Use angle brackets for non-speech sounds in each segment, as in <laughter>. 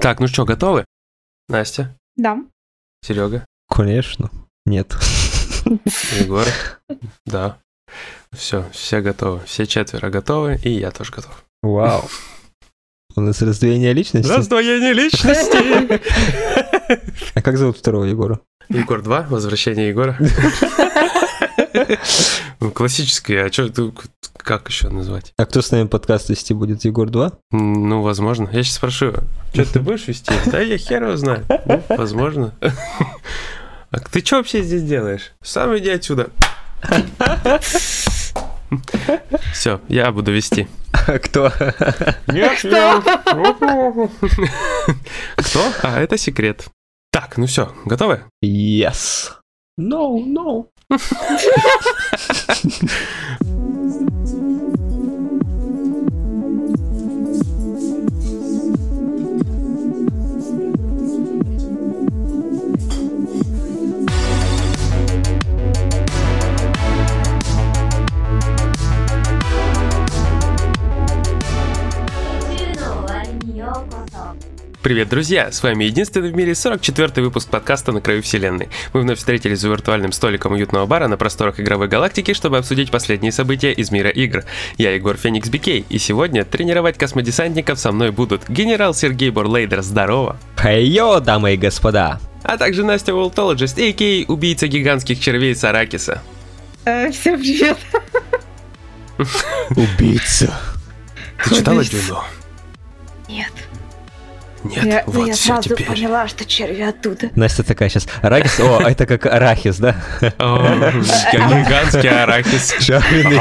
Так, ну что, готовы? Настя, Да. Серега, Конечно. Нет. Егор. <laughs> Да. Все, все готовы. Все четверо готовы, и я тоже готов. Вау. У нас раздвоение личности? Раздвоение личности! <laughs> А как зовут второго Егора? Егор 2, возвращение Егора. <laughs> <laughs> Классическое, а что, как еще назвать? А кто с нами подкаст вести будет? Егор 2? Ну, возможно. Я сейчас спрошу, что ты будешь вести? Да я хер его знаю. Ну, возможно. А ты что вообще здесь делаешь? Сам иди отсюда. Все, я буду вести. А кто? Нет, я... Кто? А, это секрет. Так, ну все, готовы? Yes. No, no. <laughs> Привет, друзья! С вами единственный в мире 44-й выпуск подкаста «На краю вселенной». Мы вновь встретились за виртуальным столиком уютного бара на просторах игровой галактики, чтобы обсудить последние события из мира игр. Я Егор Феникс Бикей, и сегодня тренировать космодесантников со мной будут генерал Сергей Бурлейдер, здорово! Хайо, дамы и господа. А также Настя Волтологист, а.к.а. убийца гигантских червей Саракиса. Э, Всем привет. <laughs> Убийца. Ты читала. Дюну? Нет. Нет, я, вот я все сразу теперь. поняла, что черви оттуда. Настя такая сейчас. Арахис. О, это как арахис, да? Гигантский арахис. Жареный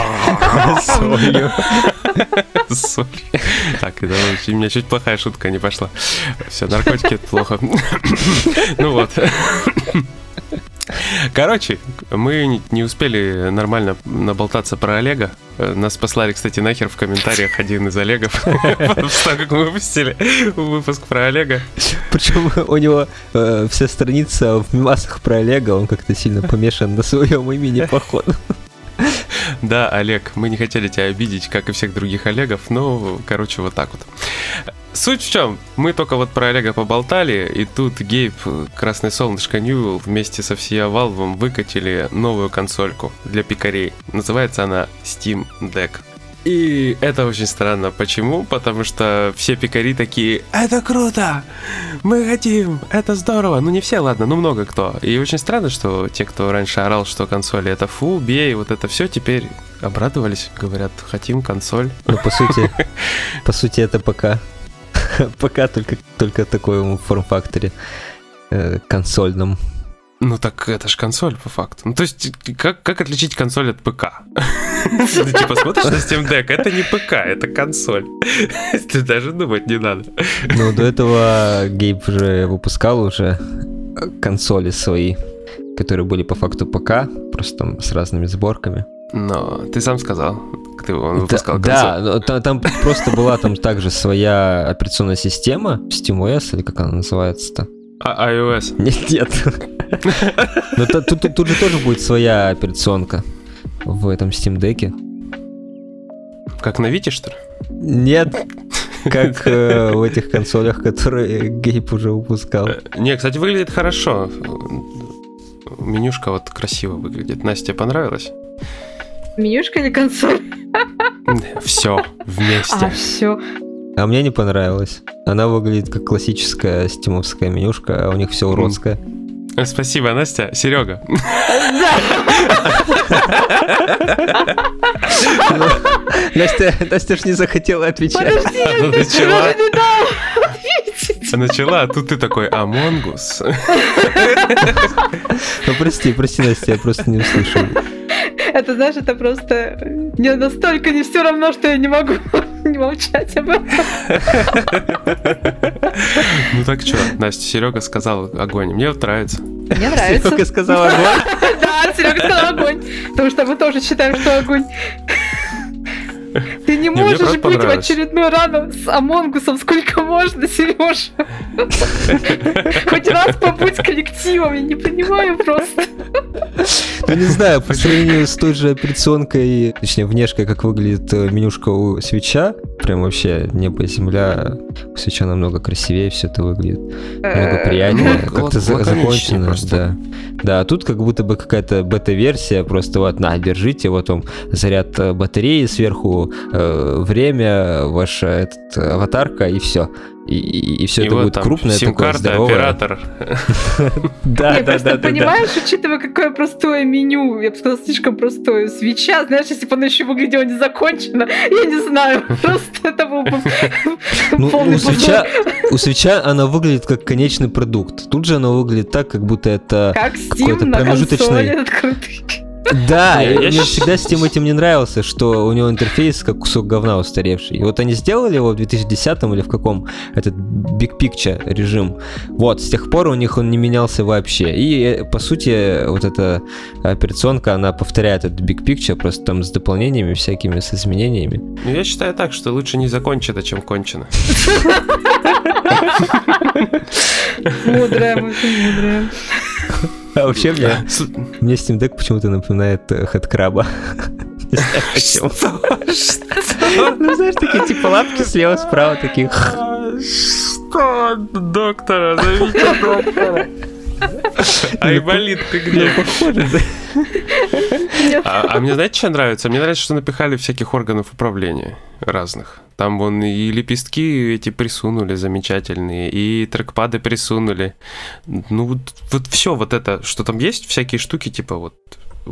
солью. Соль. Так, у меня чуть плохая шутка не пошла. Все, наркотики это плохо. Ну вот. Короче, мы не- успели нормально наболтаться про Олега. Э, Нас послали, кстати, нахер в комментариях один из Олегов. <laughs> После того, как мы выпустили выпуск про Олега. Причем у него э, вся страница в мемасах про Олега, он как-то сильно помешан на своем имени, походу. Да, Олег, мы не хотели тебя обидеть, как и всех других Олегов, но, короче, вот так вот. Суть в чем? Мы только вот про Олега поболтали, и тут Гейб, Красное Солнышко Ньюэлл вместе со всей Valve выкатили новую консольку для пикарей. Называется она Steam Deck. И это очень странно. Почему? Потому что все пикари такие «Это круто! Мы хотим! Это здорово!» Ну не все, ладно, ну много кто. И очень странно, что те, кто раньше орал, что консоли это фу, бей, вот это все, теперь обрадовались, говорят «Хотим консоль». Ну, по сути, <laughs> по сути, это пока. <laughs> Пока только, только в таком форм-факторе э, консольном. Ну так это ж консоль по факту. Ну то есть как, как отличить консоль от ПК? <laughs> Ты типа смотришь на Steam Deck, это не ПК, это консоль. <laughs> Ты даже думать не надо. Ну, до этого Гейб уже выпускал уже э, консоли свои, которые были по факту ПК, просто там с разными сборками. Но ты сам сказал, ты он выпускал да, да, но та- там просто была там также своя операционная система, SteamOS, или как она называется-то? А iOS. <laughs> Нет, нет. Но тут, тут, тут же тоже будет своя операционка в этом Steam Deck. Как на Вите, что ли? Нет, <laughs> как э, в этих консолях, которые Гейб уже выпускал. Э, Не, кстати, выглядит хорошо. Менюшка вот красиво выглядит. Настя, понравилось? Менюшка или консоль? Все А, вместе. все. А мне не понравилось. Она выглядит как классическая стимовская менюшка, а у них все уродское. Э, Спасибо, Настя. Серега. Настя, Настя ж не захотела отвечать. Подожди, я даже не ответить. Начала, а тут ты такой Амонгус. Ну прости, прости, Настя, я просто не услышал. Это, знаешь, это просто... Мне настолько не все равно, что я не могу <laughs> не молчать об этом. Ну так что, Настя, Серега сказал огонь. Мне вот нравится. Мне нравится. Серега сказал огонь. <laughs> Да, Серега сказал огонь. Потому что мы тоже считаем, что огонь. Ты не можешь быть в очередной раз с Амонгусом сколько можно, Сереж. <laughs> Хоть раз побудь коллективом, я не понимаю просто. Ну не знаю, по сравнению с той же операционкой, точнее внешкой, как выглядит э, менюшка у свеча, прям вообще небо и земля. У свеча намного красивее все это выглядит. Много Э, приятнее, <laughs> как-то закончено. Да. да, а тут как будто бы какая-то бета-версия, просто вот, на, держите, вот вам заряд э, батареи сверху, э, время, ваша этот, аватарка и все. И, все И это вот будет там крупное, такое сим-карта, здоровое. оператор. <laughs> Да, да, просто да, да, да. понимаешь, учитывая, какое простое меню, я бы сказала, слишком простое, свеча, знаешь, если бы оно еще выглядело незаконченно, я не знаю, <laughs> просто это был бы Ну, полный у свеча, позор. у свеча она выглядит как конечный продукт. Тут же она выглядит так, как будто это... Как какой-то Steam на промежуточный- консоли <laughs> открытый. Да, <laughs> я мне всегда с тем этим не нравился, что у него интерфейс как кусок говна устаревший. И вот они сделали его в 2010 или в каком этот Big Picture режим. Вот, с тех пор у них он не менялся вообще. И, э, по сути, вот эта операционка, она повторяет этот Big Picture, просто там с дополнениями всякими, с изменениями. Ну, я считаю так, что лучше не закончено, чем кончено. <laughs> Мудрая, мудрая. А вообще мне, <laughs> мне Steam Deck почему-то напоминает Хэдкраба. <laughs> Не знаю почему. Что? Ну, знаешь, такие типа лапки слева, справа, такие... Что? Доктора, зовите доктора. Айболит, ты где? Нет. А, а мне знаете, что нравится? Мне нравится, что напихали всяких органов управления разных. Там вон и лепестки эти присунули замечательные, и трекпады присунули. Ну вот, вот все вот это, что там есть, всякие штуки типа вот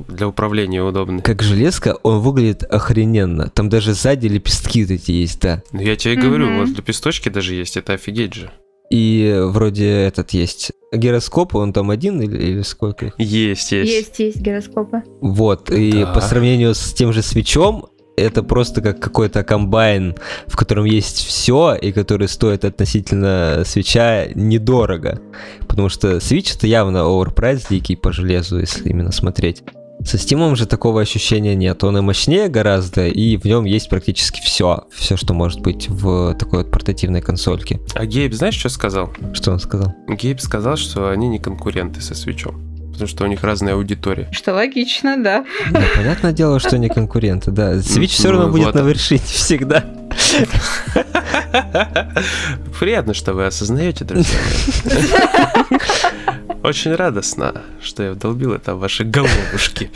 для управления удобные. Как железка, он выглядит охрененно. Там даже сзади лепестки вот эти есть, да. Ну я тебе и говорю, Мгм. вот лепесточки даже есть, это офигеть же. И вроде этот есть гироскоп, он там один или, или сколько? Есть, есть. Есть, есть гироскопы. Вот, и Да. по сравнению с тем же свечом, это просто как какой-то комбайн, в котором есть все, и который стоит относительно свеча недорого. Потому что свич это явно оверпрайс дикий по железу, если именно смотреть. Со Steam же такого ощущения нет. Он и мощнее гораздо, и в нем есть практически все. Все, что может быть в такой вот портативной консольке. А Гейб, знаешь, что сказал? Что он сказал? Гейб сказал, что они не конкуренты со свечом. Потому что у них разная аудитория. Что логично, да. Ну, понятное дело, что не конкуренты, да. Switch все Ну, равно будет вот. на вершине всегда. Приятно, что вы осознаете, друзья. <laughs> Очень радостно, что я вдолбил это в ваши головушки.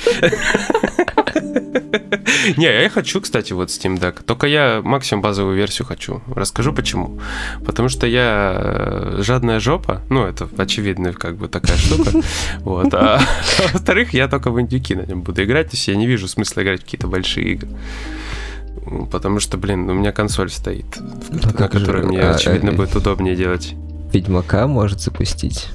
Не, я хочу, кстати, вот Steam Deck. Только я максимум базовую версию хочу. Расскажу почему. Потому что я э, жадная жопа. Ну, это очевидная как бы такая штука. Вот. А <laughs> во-вторых, я только в индюки на нем буду играть. То есть я не вижу смысла играть в какие-то большие игры. Потому что, блин, у меня консоль стоит, Ну, на же, которой мне, а, очевидно, э, будет удобнее делать. Ведьмака может запустить.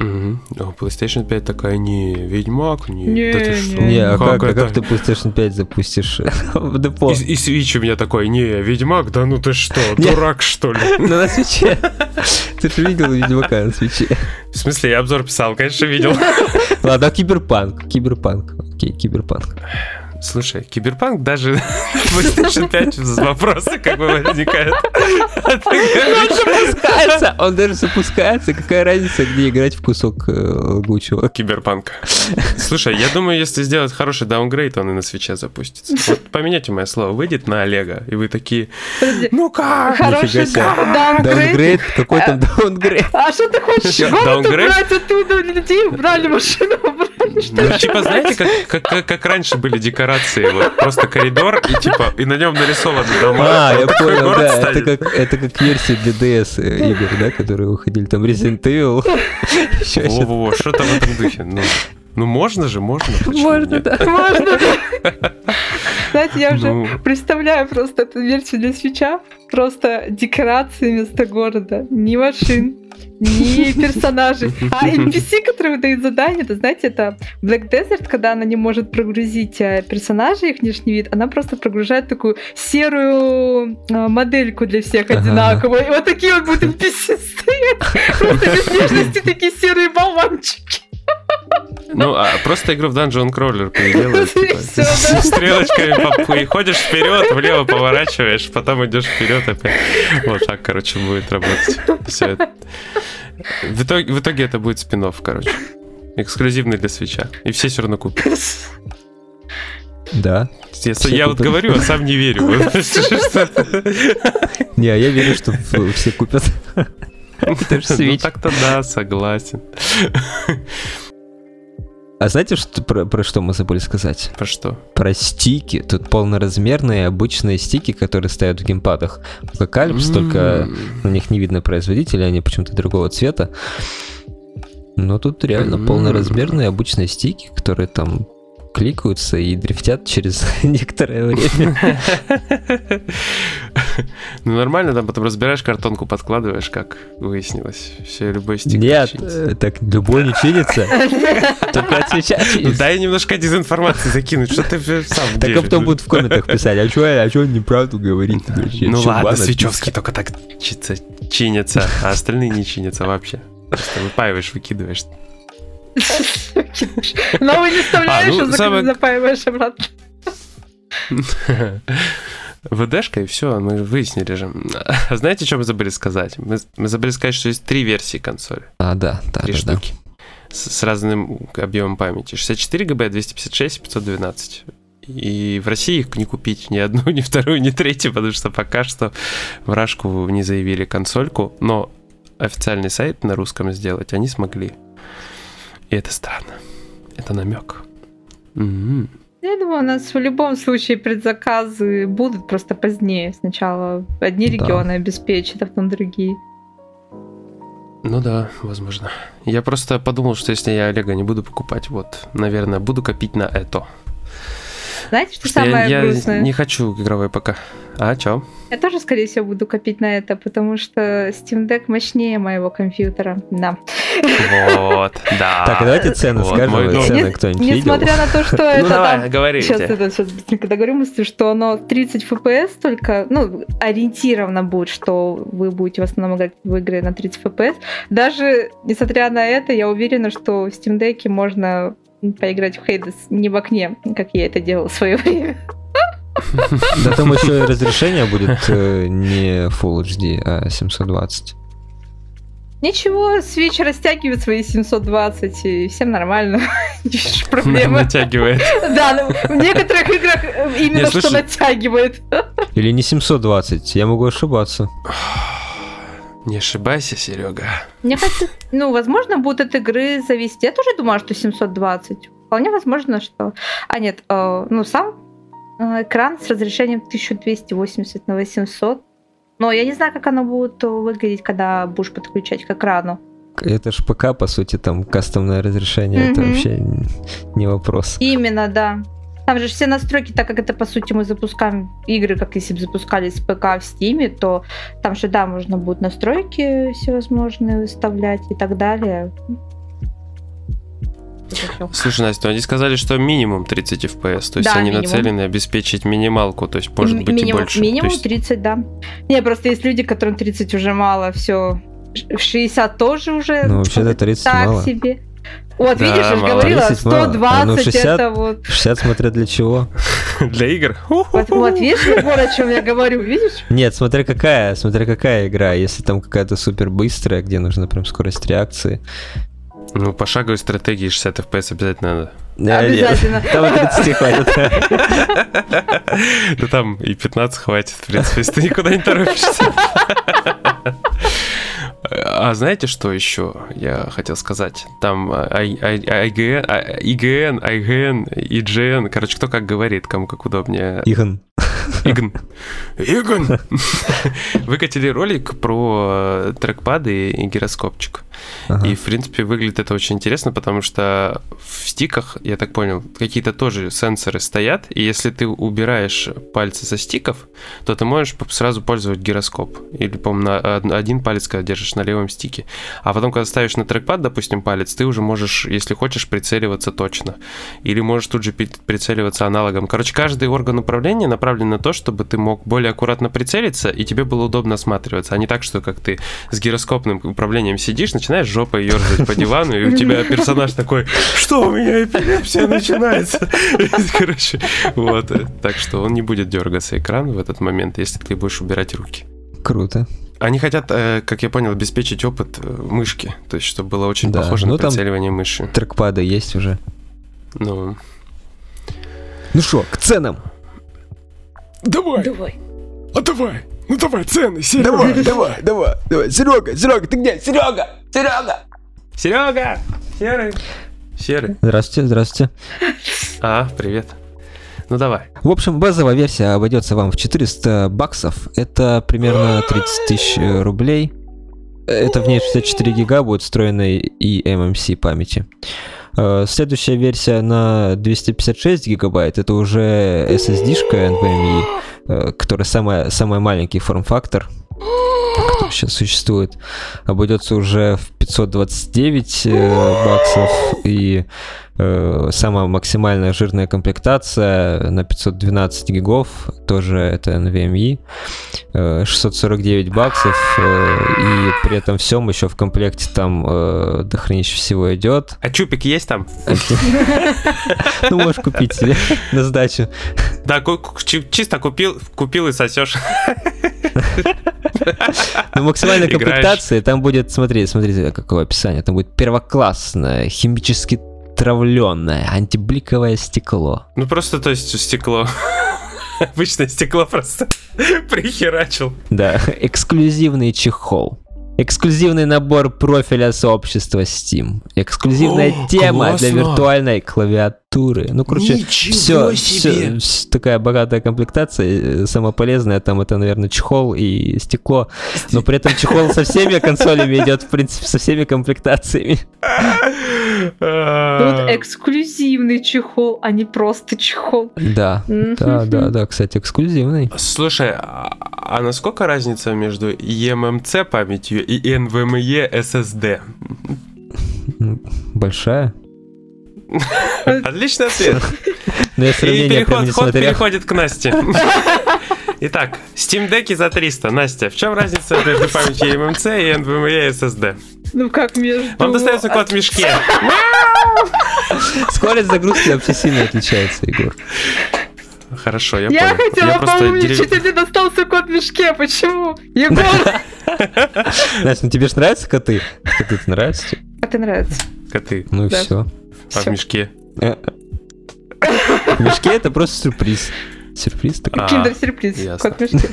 Мгм. А PlayStation 5 такая, не, Ведьмак, не, Не, да ты что? Не, а как, а это? как ты PlayStation 5 запустишь <laughs> в депо? И, и Switch у меня такой, не, Ведьмак, да ну ты что, <laughs> дурак что ли? <laughs> Ну, на свече. Ты же видел Ведьмака на Switch е. В смысле, я обзор писал, конечно, видел. Ладно, а киберпанк? Киберпанк. Окей, киберпанк. Слушай, Киберпанк даже <laughs> PlayStation 5 вопросы как бы возникают. Говоришь, Запускается! Он даже запускается. Какая разница, где играть в кусок э, глючного? Киберпанк. Слушай, я думаю, если сделать хороший даунгрейд, он и на Switch е запустится. Вот помяните мое слово, выйдет на Олега, и вы такие, ну как? Хороший Нифига себе. даунгрейд. Какой там даунгрейд? А что ты хочешь? Город убрать оттуда, людей убрали, машину убрали, Ну, типа, знаете, как, как, как, как раньше были декорации, вот просто коридор, и типа, и на нем нарисованы дома. А, я понял, да. Это как, это как версии для DS э, игр, да, которые выходили. Там Resident Evil. Во-во-во, что-то в этом духе. Ну, ну можно же, можно. Можно, да, можно. <laughs> Знаете, я уже Ну. представляю просто эту версию для свеча. Просто декорации вместо города. Ни машин, ни <laughs> персонажей. А <laughs> NPC, которые выдают задания, это, знаете, это Black Desert, когда она не может прогрузить э, персонажей, их внешний вид, она просто прогружает такую серую э, модельку для всех одинаковую. И вот такие вот будут NPC стоять. <laughs> Просто без внешности такие серые болванчики. Ну, а просто игру в Dungeon Crawler переделают. И <laughs> типа, да. стрелочками по- по- и ходишь вперед, влево поворачиваешь, потом идешь вперед опять. Вот так, короче, будет работать. Все это. В итоге, в итоге это будет спин короче. Эксклюзивный для свеча. И все все равно купят. Да. Я, я вот говорю, а сам не верю. <laughs> Не, а я верю, что все купят. <laughs> Ну так-то да, согласен. А знаете, что, про, про что мы забыли сказать? Про что? Про стики. Тут полноразмерные обычные стики, которые стоят в геймпадах. Апокалипс, только М. на них не видно производителя, они почему-то другого цвета. Но тут реально М. полноразмерные обычные стики, которые там кликаются и дрифтят через <laughs> некоторое время. <laughs> Ну нормально, там потом разбираешь картонку, подкладываешь, как выяснилось. Все, любой стик Нет, чинится. э, так любой не чинится. <laughs> Только от свеча Ну, чинится. дай немножко дезинформации закинуть, что ты сам Так а потом будут в комментах писать, а чё, а чё он неправду говорит? Ну ладно, свечевский только так чится- чинятся, а остальные не чинятся вообще. Просто выпаиваешь, выкидываешь. Новый не вставляешь, А, ну, а самое- запаиваешь обратно. ВДшка и все, мы выяснили же. А знаете, что мы забыли сказать? Мы, мы забыли сказать, что есть три версии консоли. А, да, да, Три да, да. штуки. С, с разным объемом памяти. 64 ГБ, 256, 512. И в России их не купить ни одну, ни вторую, ни третью, потому что пока что в Рашку не заявили консольку, но официальный сайт на русском сделать они смогли. И это странно. Это намек. М-м. Я думаю, у нас в любом случае предзаказы будут просто позднее. Сначала одни Да. регионы обеспечат, а потом другие. Ну да, возможно. Я просто подумал, что если я Олега не буду покупать, вот, наверное, буду копить на это. Знаете, что что самое я, я грустное? не хочу игровой ПК. А, чё? Я тоже, скорее всего, буду копить на это, потому что Steam Deck мощнее моего компьютера. Да. Вот, <laughs> да. Так, а давайте цены Вот скажем. мой. Цены кто-нибудь видел? Несмотря на то, что <laughs> Ну это давай, там говорите. Сейчас, это, сейчас быстренько договорю что оно 30 FPS только, ну, ориентированно будет, что вы будете в основном играть в игры на 30 FPS. Даже несмотря на это, я уверена, что в Steam Deck можно поиграть в Hades не в окне, как я это делала в свое время. <laughs> Да там <laughs> еще и разрешение будет э, не Full HD, а 720. Ничего, Switch растягивает свои 720, и всем нормально. <laughs> Не вижу проблемы. Натягивает. Да, ну, в некоторых играх э, именно что натягивает. Или не 720, я могу ошибаться. Не ошибайся, Серега. Мне кажется, ну, возможно, будет от игры зависеть. Я тоже думала, что 720. Вполне возможно, что... А, нет, э, ну, сам э, экран с разрешением 1280 на 800. Но я не знаю, как оно будет э, выглядеть, когда будешь подключать к экрану. Это ж ПК, по сути, там кастомное разрешение, это Мгм. вообще не вопрос. Именно, да. Там же все настройки, так как это, по сути, мы запускаем игры, как если бы запускались с ПК в Стиме, то там же, да, можно будет настройки всевозможные выставлять и так далее. Слушай, Настя, ну они сказали, что минимум 30 FPS, то есть Да, они минимум. нацелены обеспечить минималку, то есть может Ми- быть и минимум, больше. Минимум есть- 30, да. Не, просто есть люди, которым 30 уже мало, все. 60 тоже уже Ну, вообще-то 30 <laughs> так мало. себе. Вот, Да, видишь, я же говорила, 30 мало. 120 А, ну, 60 это вот. 60 смотря для чего. <laughs> Для игр? Вот, вот видишь, Егор, о чем я говорю, видишь? Нет, смотря какая, смотря какая игра. Если там какая-то супер быстрая, где нужна прям скорость реакции. Ну, пошаговой стратегии 60 FPS обязательно надо. Да, нет, Обязательно. <laughs> Там и 30 хватит. <laughs> Да там и 15 хватит, в принципе, если ты никуда не торопишься. А знаете, что еще я хотел сказать? Там IGN, IGN, IGN, IGN, короче, кто как говорит, кому как удобнее. Игон. Игн. Игн. <laughs> Выкатили ролик про э, трекпады и гироскопчик. Ага. И, в принципе, выглядит это очень интересно, потому что в стиках, я так понял, какие-то тоже сенсоры стоят, и если ты убираешь пальцы со стиков, то ты можешь сразу пользовать гироскоп. Или, по-моему, один палец, когда держишь на левом стике. А потом, когда ставишь на трекпад, допустим, палец, ты уже можешь, если хочешь, прицеливаться точно. Или можешь тут же прицеливаться аналогом. Короче, каждый орган управления направлен на то, чтобы ты мог более аккуратно прицелиться, и тебе было удобно осматриваться, а не так, что как ты с гироскопным управлением сидишь, начинаешь жопой ерзать по дивану, и у тебя персонаж такой, что у меня эпилепсия начинается. Короче, вот. Так что он не будет дергаться экран в этот момент, если ты будешь убирать руки. Круто. Они хотят, э, как я понял, обеспечить опыт э, мышки, то есть чтобы было очень Да, похоже ну на там- прицеливание мыши. Трекпады есть уже. Ну, Ну что, к ценам? Давай, Давай. а давай, ну давай, цены, Серега. давай, давай, давай. Серега, Серега, ты где? Серега, Серега. Серега! Серый. Серый. Здравствуйте, здравствуйте. А, привет. Ну давай. В общем, базовая версия обойдется вам в 400 баксов. Это примерно 30 тысяч э, рублей. Это в ней 64 гига будет встроенной и MMC памяти. Э, Следующая версия на 256 гигабайт, это уже SSD-шка NVMe, э, которая самая, самый маленький форм-фактор, который сейчас существует. Обойдется уже в 529 э, баксов и э, самая максимальная жирная комплектация на 512 гигов, тоже это NVMe, э, 649 баксов, э, и при этом всем еще в комплекте там э, дохренища всего идет. А чупик есть там? <laughs> Ну, можешь купить себе на сдачу. Да, чисто купил, купил и сосешь. <laughs> Ну, максимальная комплектация, там будет, смотри, смотрите, какое описание, там будет первоклассное, химически травленное, антибликовое стекло. Ну просто, то есть, стекло. <laughs> Обычное стекло просто <laughs> прихерачил. Да, эксклюзивный чехол. Эксклюзивный набор профиля сообщества Steam. Эксклюзивная О, тема для классно. виртуальной клавиатуры. Ну, короче, Ничего все, себе! такая богатая комплектация. э, Самое полезное там это, наверное, чехол и стекло. Но при этом чехол со всеми консолями идет, в принципе, со всеми комплектациями. А, Тут эксклюзивный чехол, а не просто чехол. Да, да, да, да, кстати, эксклюзивный. Слушай, а, а насколько разница между eMMC памятью и NVMe SSD? Большая. <laughs> Отличный ответ. <laughs> Но я И переход, не ход переходит к Насте. <laughs> Итак, Steam Deck за 300. Настя, в чем разница между памятью eMMC и NVMe SSD? Ну как между... Вам достается код в мешке. Скорость загрузки вообще сильно отличается, Егор. Хорошо, я, Я понял. хотела просто поумничать, дерев- а тебе достался кот в мешке. Почему? Егор! Настя, ну тебе же нравятся коты? Коты нравятся тебе? А ты нравится? Коты, Ну и все. А в мешке. В мешке это просто сюрприз. Сюрприз такой. А, Киндер-сюрприз. Кот в мешке.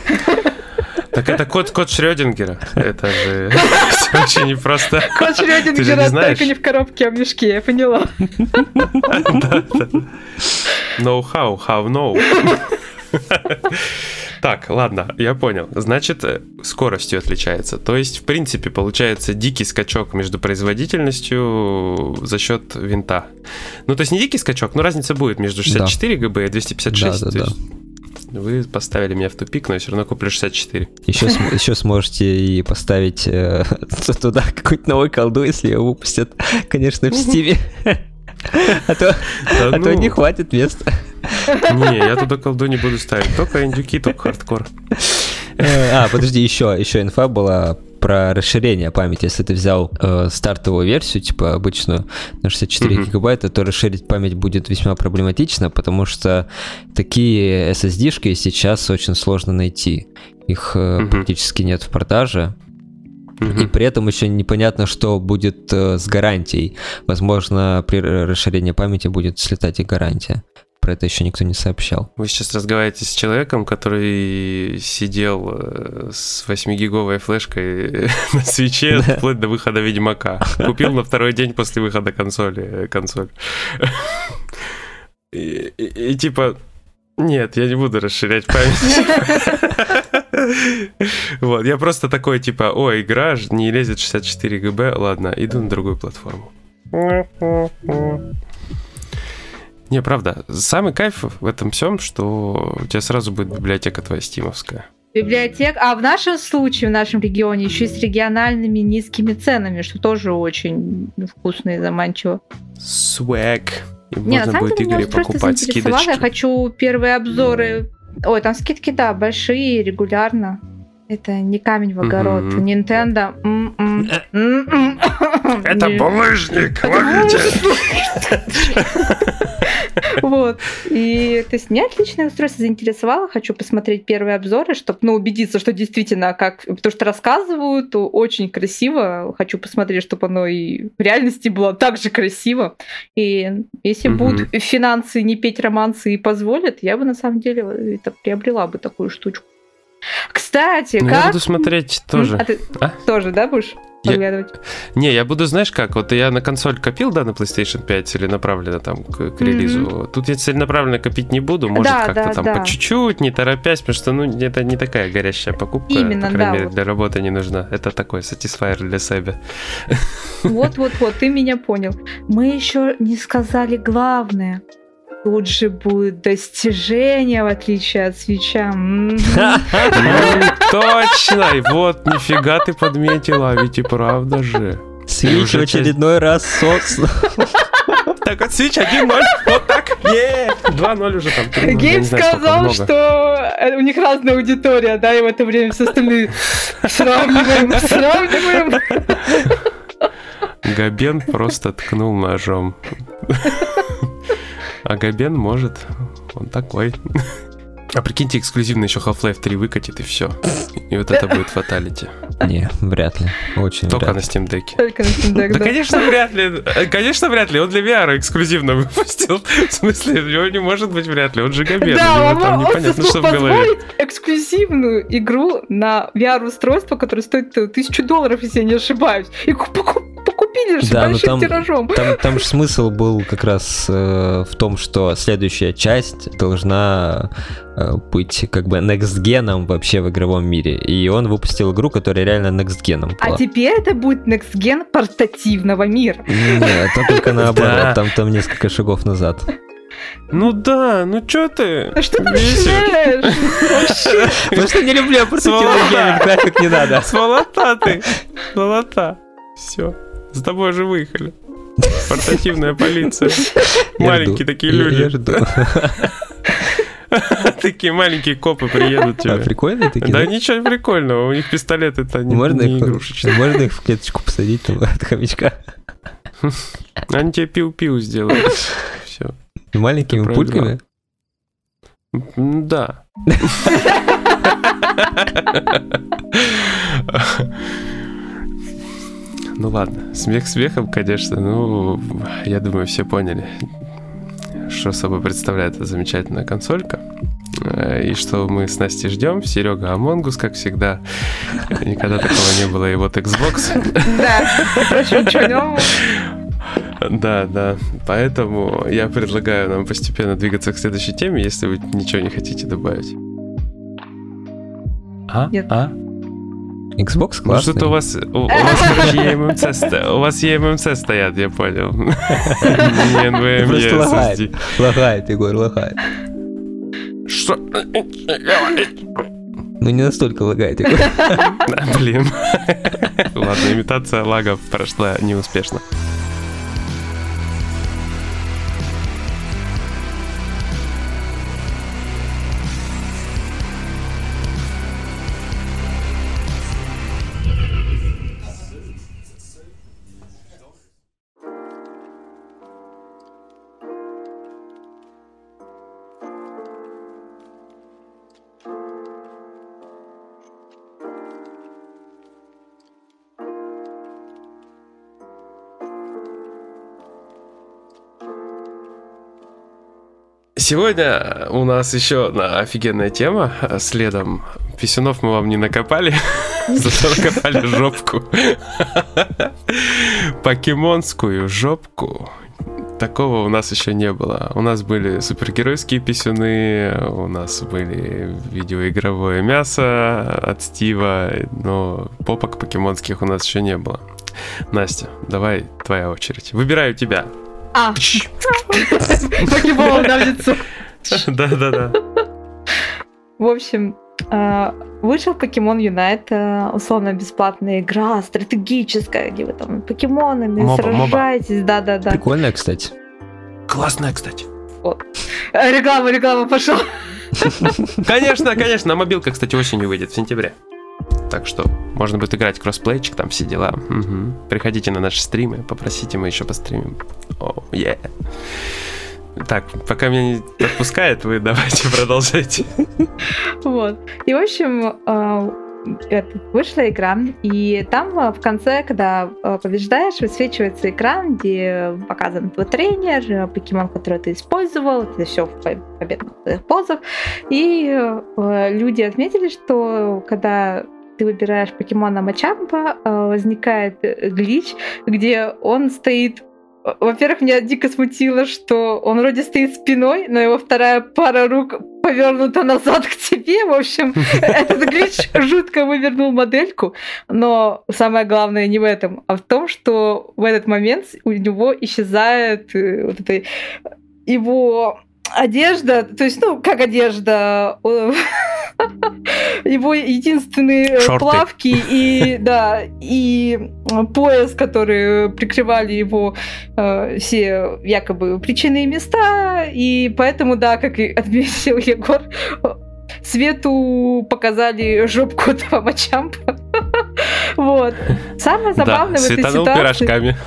Так это код, код Шрёдингера. Это же <laughs> очень непросто. Кот не Шрёдингера знаешь? только не в коробке, а в мешке, я поняла. Know how, how know. Так, ладно, я понял. Значит, э, скоростью отличается. То есть, в принципе, получается дикий скачок между производительностью за счет винта. Ну, то есть не дикий скачок, но разница будет между 64 ГБ и 256. Да, да, да. Вы поставили меня в тупик, но я все равно куплю 64. Еще, см- <laughs> еще сможете и поставить э, <laughs> туда какой-то новый колду, если его выпустят, конечно, в Steam е. А то, Да а то ну, не хватит места. Не, я туда колду не буду ставить. Только индюки, только хардкор. Э, А, подожди, еще, еще инфа была про расширение памяти. Если ты взял э, стартовую версию, типа обычную, на 64 Мгм. гигабайта, то расширить память будет весьма проблематично, потому что такие SSD-шки сейчас очень сложно найти. Их э, Мгм. практически нет в продаже. И при этом еще непонятно, что будет э, с гарантией. Возможно, при расширении памяти будет слетать и гарантия. Про это еще никто не сообщал. Вы сейчас разговариваете с человеком, который сидел э, с 8-гиговой флешкой <laughs> на свече вплоть до выхода Ведьмака. Купил на второй день после выхода консоли э, консоль. <laughs> И, и- и типа, нет, я не буду расширять память. <laughs> Вот, я просто такой, типа, о, игра не лезет 64 ГБ, ладно, иду на другую платформу. Не, правда, самый кайф в этом всем, что у тебя сразу будет библиотека твоя стимовская. Библиотек, а в нашем случае, в нашем регионе, еще и с региональными низкими ценами, что тоже очень вкусно и заманчиво. Swag. И Не, можно будет устройство покупать заинтересовало. Я скидочки. хочу первые обзоры. Ой, там скидки, да, большие, регулярно. Это не камень в огород. Nintendo. м-м, м-м. Это булыжник! Ловите! Вот. И, то есть, меня отличное устройство заинтересовало. Хочу посмотреть первые обзоры, чтобы, ну, убедиться, что действительно, как... Потому что рассказывают очень красиво. Хочу посмотреть, чтобы оно и в реальности было так же красиво. И если угу. будут финансы не петь романсы и позволят, я бы, на самом деле, это приобрела бы такую штучку. Кстати, ну, как... Я буду смотреть тоже. А ты а? тоже, да, будешь? Я... Не, я буду, знаешь как, вот я на консоль копил, да, на PlayStation 5 целенаправленно там к, к релизу. Mm-hmm. Тут я целенаправленно копить не буду, может да, как-то да, там да. по чуть-чуть, не торопясь, потому что, ну, это не такая горящая покупка, Именно, по крайней да, мере, вот. для работы не нужна. Это такой сатисфайер для себя. Вот-вот-вот, ты меня понял. Мы еще не сказали главное тут же будет достижение, в отличие от свеча. <laughs> Точно! И вот, нифига ты подметила, а ведь и правда же. Свич в очередной раз соц. <laughs> Так вот, Switch 1-0, вот так, е 2-0 уже там. Гейм сказал, что у них разная аудитория, да, и в это время все остальные <laughs> сравниваем, сравниваем. Габен просто ткнул ножом. А Габен может. Он такой. А прикиньте, эксклюзивно еще Half-Life 3 выкатит и все. И вот это будет фаталити. Не, вряд ли. Очень Только вряд на Steam Deck. Только на Steam Deck, да. конечно, вряд ли. Конечно, вряд ли. Он для VR эксклюзивно <laughs> выпустил. В смысле, у него не может быть вряд ли. Он же Габен. Да, он, там непонятно, что в голове. эксклюзивную игру на VR-устройство, которое стоит тысячу долларов, если я не ошибаюсь. И купили же да, большим там, тиражом. Там, там <laughs> же смысл был как раз э, в том, что следующая часть должна э, быть как бы next геном вообще в игровом мире. И он выпустил игру, которая реально next геном. А теперь это будет next ген портативного мира. Нет, это только <laughs> наоборот, там, там несколько шагов назад. Ну да, ну чё ты? А что ты начинаешь? <laughs> Потому что не люблю портативный гейминг, нафиг не надо. Сволота ты, сволота. Все. За тобой же выехали. Портативная <laughs> полиция. Маленькие такие люди. <laughs> Такие маленькие копы приедут тебе. А, прикольные такие? Да, ничего прикольного, у них пистолеты это не, можно не игрушечные. Можно их в клеточку посадить там, от хомячка? <laughs> Они тебе пиу-пиу сделают. Все. Маленькими пульками? Да. Ну ладно, смех смехом, конечно, ну, я думаю, все поняли, что собой представляет эта замечательная консолька. Э, и что мы с Настей ждем. Серега Амонгус, как всегда. Никогда такого не было. И вот Xbox. Да, Да, да. Поэтому я предлагаю нам постепенно двигаться к следующей теме, если вы ничего не хотите добавить. А? Нет. А? Xbox классный. Ну, что-то у вас, у, у вас, <laughs> короче, EMMC, у вас EMMC стоят, я понял. <laughs> Не NVMe Просто лагает, лагает, Егор, лагает. Что? Ну, не настолько лагает, Егор. <laughs> Блин. Ладно, имитация лагов прошла неуспешно. Сегодня у нас еще одна офигенная тема. Следом писюнов мы вам не накопали, <laughs> зато накопали жопку. Покемонскую жопку. Такого у нас еще не было. У нас были супергеройские писюны, у нас были видеоигровое мясо от Стива, но попок покемонских у нас еще не было. Настя, давай твоя очередь. Выбираю тебя. А. <laughs> Покебол на лицо. Да-да-да. В общем, а, вышел Pokemon Unite, условно бесплатная игра, стратегическая, где вы там покемонами MOBA, сражаетесь. Да-да-да. Прикольная, кстати. Классная, кстати. Вот. Реклама, реклама пошел. Конечно, конечно. На мобилках, кстати, осенью выйдет в сентябре. Так что можно будет играть кроссплейчик, там все дела. Угу. Приходите на наши стримы, попросите, мы еще постримим. О, oh, yeah. Так, пока меня не отпускает, вы давайте <laughs> продолжайте. Вот. И, в общем, а, вышла игра, и там а, в конце, когда а, побеждаешь, высвечивается экран, где показан твой тренер, покемон, который ты использовал, это все в победных позах. И люди отметили, что когда ты выбираешь покемона Мачампа, возникает глич, где он стоит во-первых, меня дико смутило, что он вроде стоит спиной, но его вторая пара рук повернута назад к тебе. В общем, <laughs> этот глич жутко вывернул модельку. Но самое главное не в этом, а в том, что в этот момент у него исчезает э, вот эта его одежда, то есть, ну, как одежда, <laughs> его единственные э, Шорты. плавки и, <laughs> да, и пояс, которые прикрывали его э, все якобы причинные места, и поэтому, да, как и отметил Егор, Свету показали жопку <laughs> этого мачампа. <laughs> Вот. Самое забавное да, в этой ситуации... пирожками.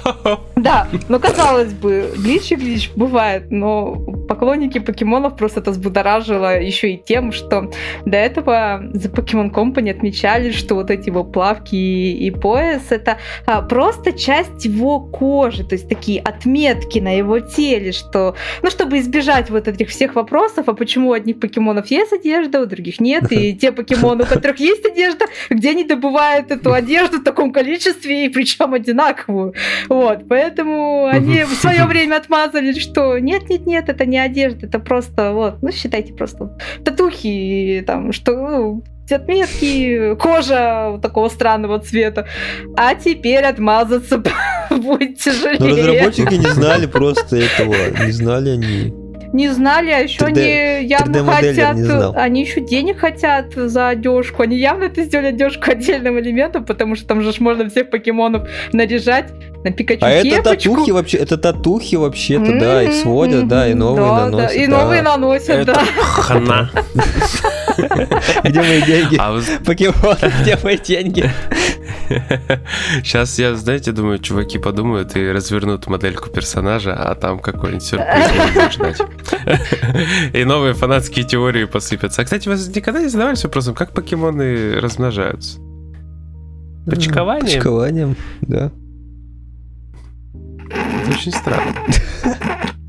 Да, но казалось бы, глич и глич бывает, но поклонники покемонов просто это взбудоражило еще и тем, что до этого за Pokemon Company отмечали, что вот эти его плавки и, и пояс это а, просто часть его кожи, то есть такие отметки на его теле, что, ну, чтобы избежать вот этих всех вопросов, а почему у одних покемонов есть одежда, у других нет, и те покемоны, у которых есть одежда, где они добывают эту одежду в таком количестве, и причем одинаковую. Вот, поэтому <laughs> они в свое время отмазали, что нет-нет-нет, это не одежда, это просто, вот, ну, считайте просто татухи, там, что, ну, отметки, кожа такого странного цвета. А теперь отмазаться <laughs> будет тяжелее. Но разработчики не знали просто этого, не знали они не знали, а еще 3D, они явно хотят, они еще денег хотят за одежку. Они явно это сделали одежку отдельным элементом, потому что там же можно всех покемонов наряжать на Пикачу А кепочку. это татухи вообще, это татухи вообще-то, mm-hmm, да, их сводят, mm-hmm, да, и новые да, наносят. Да, и да. новые наносят, это да. Хана. <laughs> Где мои деньги? А Покемоны, где мои деньги? Сейчас я, знаете, думаю, чуваки подумают и развернут модельку персонажа, а там какой-нибудь сюрприз <laughs> можно ждать. И новые фанатские теории посыпятся. А, кстати, вы никогда не задавались вопросом, как покемоны размножаются? Почкованием? Почкованием, да. Это очень странно. <laughs>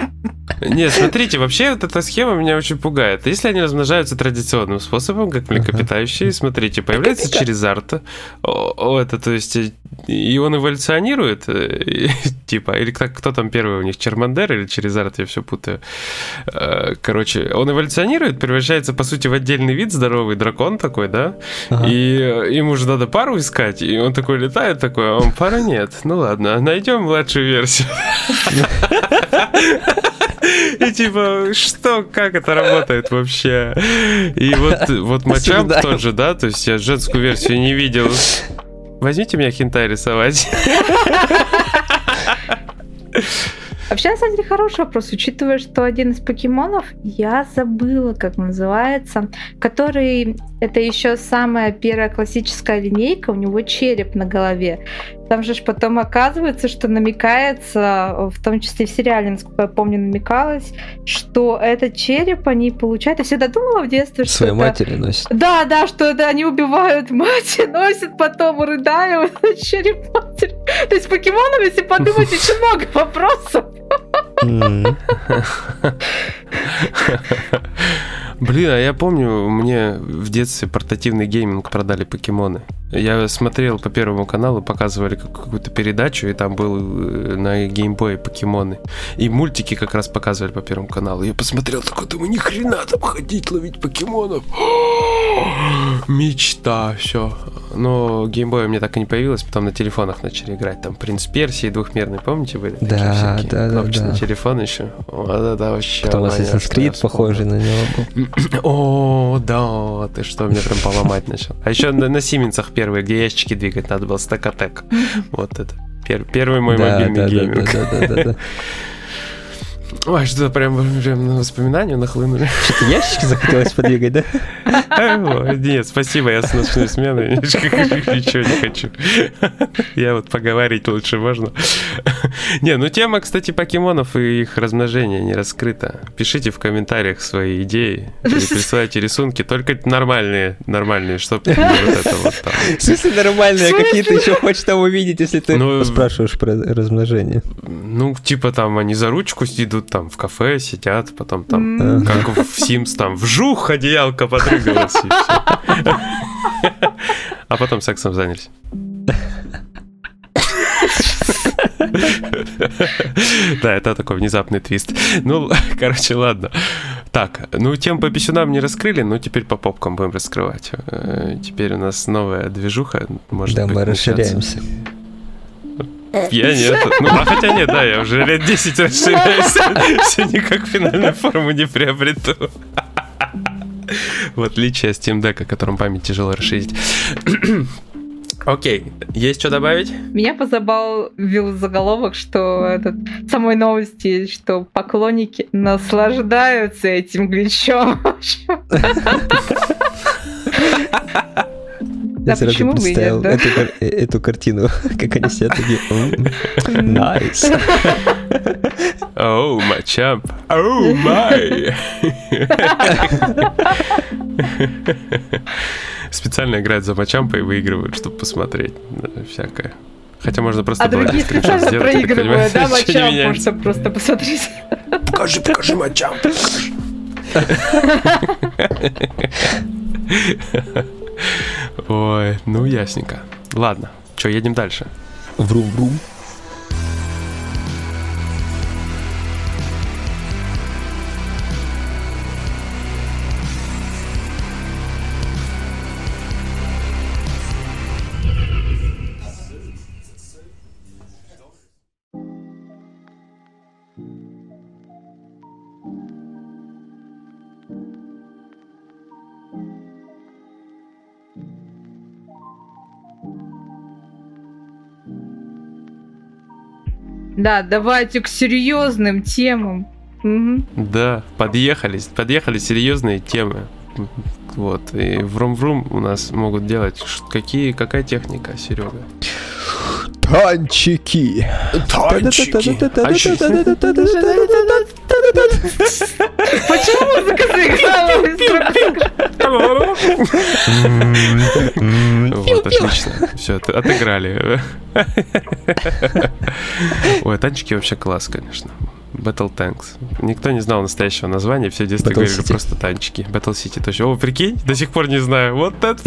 Нет, смотрите, вообще вот эта схема меня очень пугает. Если они размножаются традиционным способом, как млекопитающие, смотрите, появляется через арт, о, это, то есть, и он эволюционирует, э, <laughs> типа, или кто, кто там первый у них, Чермандер или через арт, я все путаю. Э, короче, он эволюционирует, превращается, по сути, в отдельный вид, здоровый дракон такой, да, ага. и ему же надо пару искать, и он такой летает, такой, а он пара нет. Ну ладно, найдем младшую версию. <laughs> И типа, что, как это работает вообще? И вот, вот Мачамп тоже, да, то есть я женскую версию не видел. Возьмите меня хентай рисовать. Вообще, на самом деле, хороший вопрос, учитывая, что один из покемонов, я забыла, как называется, который, это еще самая первая классическая линейка, у него череп на голове. Там же потом оказывается, что намекается, в том числе в сериале, насколько я помню, намекалось, что этот череп они получают. Я всегда думала в детстве, что Своей это... матери носят. Да, да, что это они убивают мать и носят потом, рыдая, вот <laughs> череп матери. То есть покемонов, если подумать, <laughs> очень много вопросов. <laughs> Блин, а я помню, мне в детстве портативный гейминг продали покемоны. Я смотрел по Первому каналу, показывали какую-то передачу, и там был э, на геймбое покемоны. И мультики как раз показывали по Первому каналу. Я посмотрел такой, думаю, ни хрена там ходить ловить покемонов. <gasps> Мечта, все. Но геймбоя мне так и не появилось, потом на телефонах начали играть. Там Принц Персии двухмерный, помните, были? Да, да, да, да. на телефон еще. Вот это вообще. Потом Assassin's Creed похожий на него был. <clears throat> О, да, ты что, меня прям поломать начал. А еще на, на Сименсах первые, где ящики двигать надо было, стакатек. <laughs> Вот это. Пер, первый мой да, мобильный да, гейминг. Да, да, да, да, да. <laughs> Ой, что-то прям, прям на воспоминания нахлынули. Что-то ящики захотелось подвигать, да? Нет, спасибо, я с ночной смены ничего не хочу. Я вот поговорить лучше можно. Не, ну тема, кстати, покемонов и их размножения не раскрыта. Пишите в комментариях свои идеи присылайте рисунки, только нормальные, нормальные, чтобы не вот это вот там. В смысле нормальные, а какие ты еще хочешь там увидеть, если ты Ну, спрашиваешь про размножение? Ну, типа там они за ручку идут там в кафе, сидят, потом там, М. как в Sims, там вжух, и все. А потом сексом занялись. Да, это такой внезапный твист. Ну, короче, ладно. Так, ну тем по писюнам не раскрыли, но теперь по попкам будем раскрывать. Э, Теперь у нас новая движуха. Может Да, мы расширяемся. <laughs> Я нет. Ну, а хотя нет, да, я уже лет 10 расширяюсь. <laughs> <laughs> Все никак финальную форму не приобрету. В отличие от Steam Deck, о котором память тяжело расширить. <clears throat> Окей, есть что добавить? Меня позабавил заголовок, что этот самой новости, что поклонники наслаждаются этим гличом. Да Я сразу и нет, представил да? эту, кар- э, эту картину, <laughs> как они сидят такие. «М, Nice. Oh, Machamp. Oh, my. Специально играют за Machamp а и выигрывают, чтобы посмотреть всякое. Хотя можно просто А другие специально сделать, проигрывают, да, <laughs> меняется. чтобы просто посмотреть. Покажи, покажи Machamp. <laughs> Ой, ну ясненько. Ладно, что, едем дальше. Врум-врум. Да, давайте к серьезным темам. Мгм. Да, подъехали, подъехали серьезные темы. Вот, и врум-врум у нас могут делать какие, какая техника, Серега? Танчики. Почему музыка заиграла? Вот, отлично. Все, отыграли. Ой, танчики вообще класс, конечно. Battle Tanks. Никто не знал настоящего названия, все детство Battle говорили City. просто танчики. Battle City точно. О, прикинь, до сих пор не знаю. Вот это.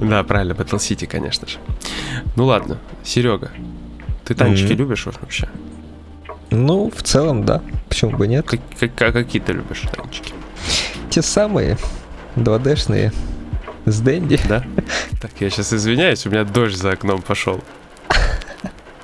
Да, правильно, Battle City, конечно же. Ну ладно, Серега, ты танчики любишь вообще? Ну, в целом, да. Почему бы нет? Как- как- какие ты любишь танчики? Те самые 2D-шные с Дэнди. Да? Так, я сейчас извиняюсь, у меня дождь за окном пошел.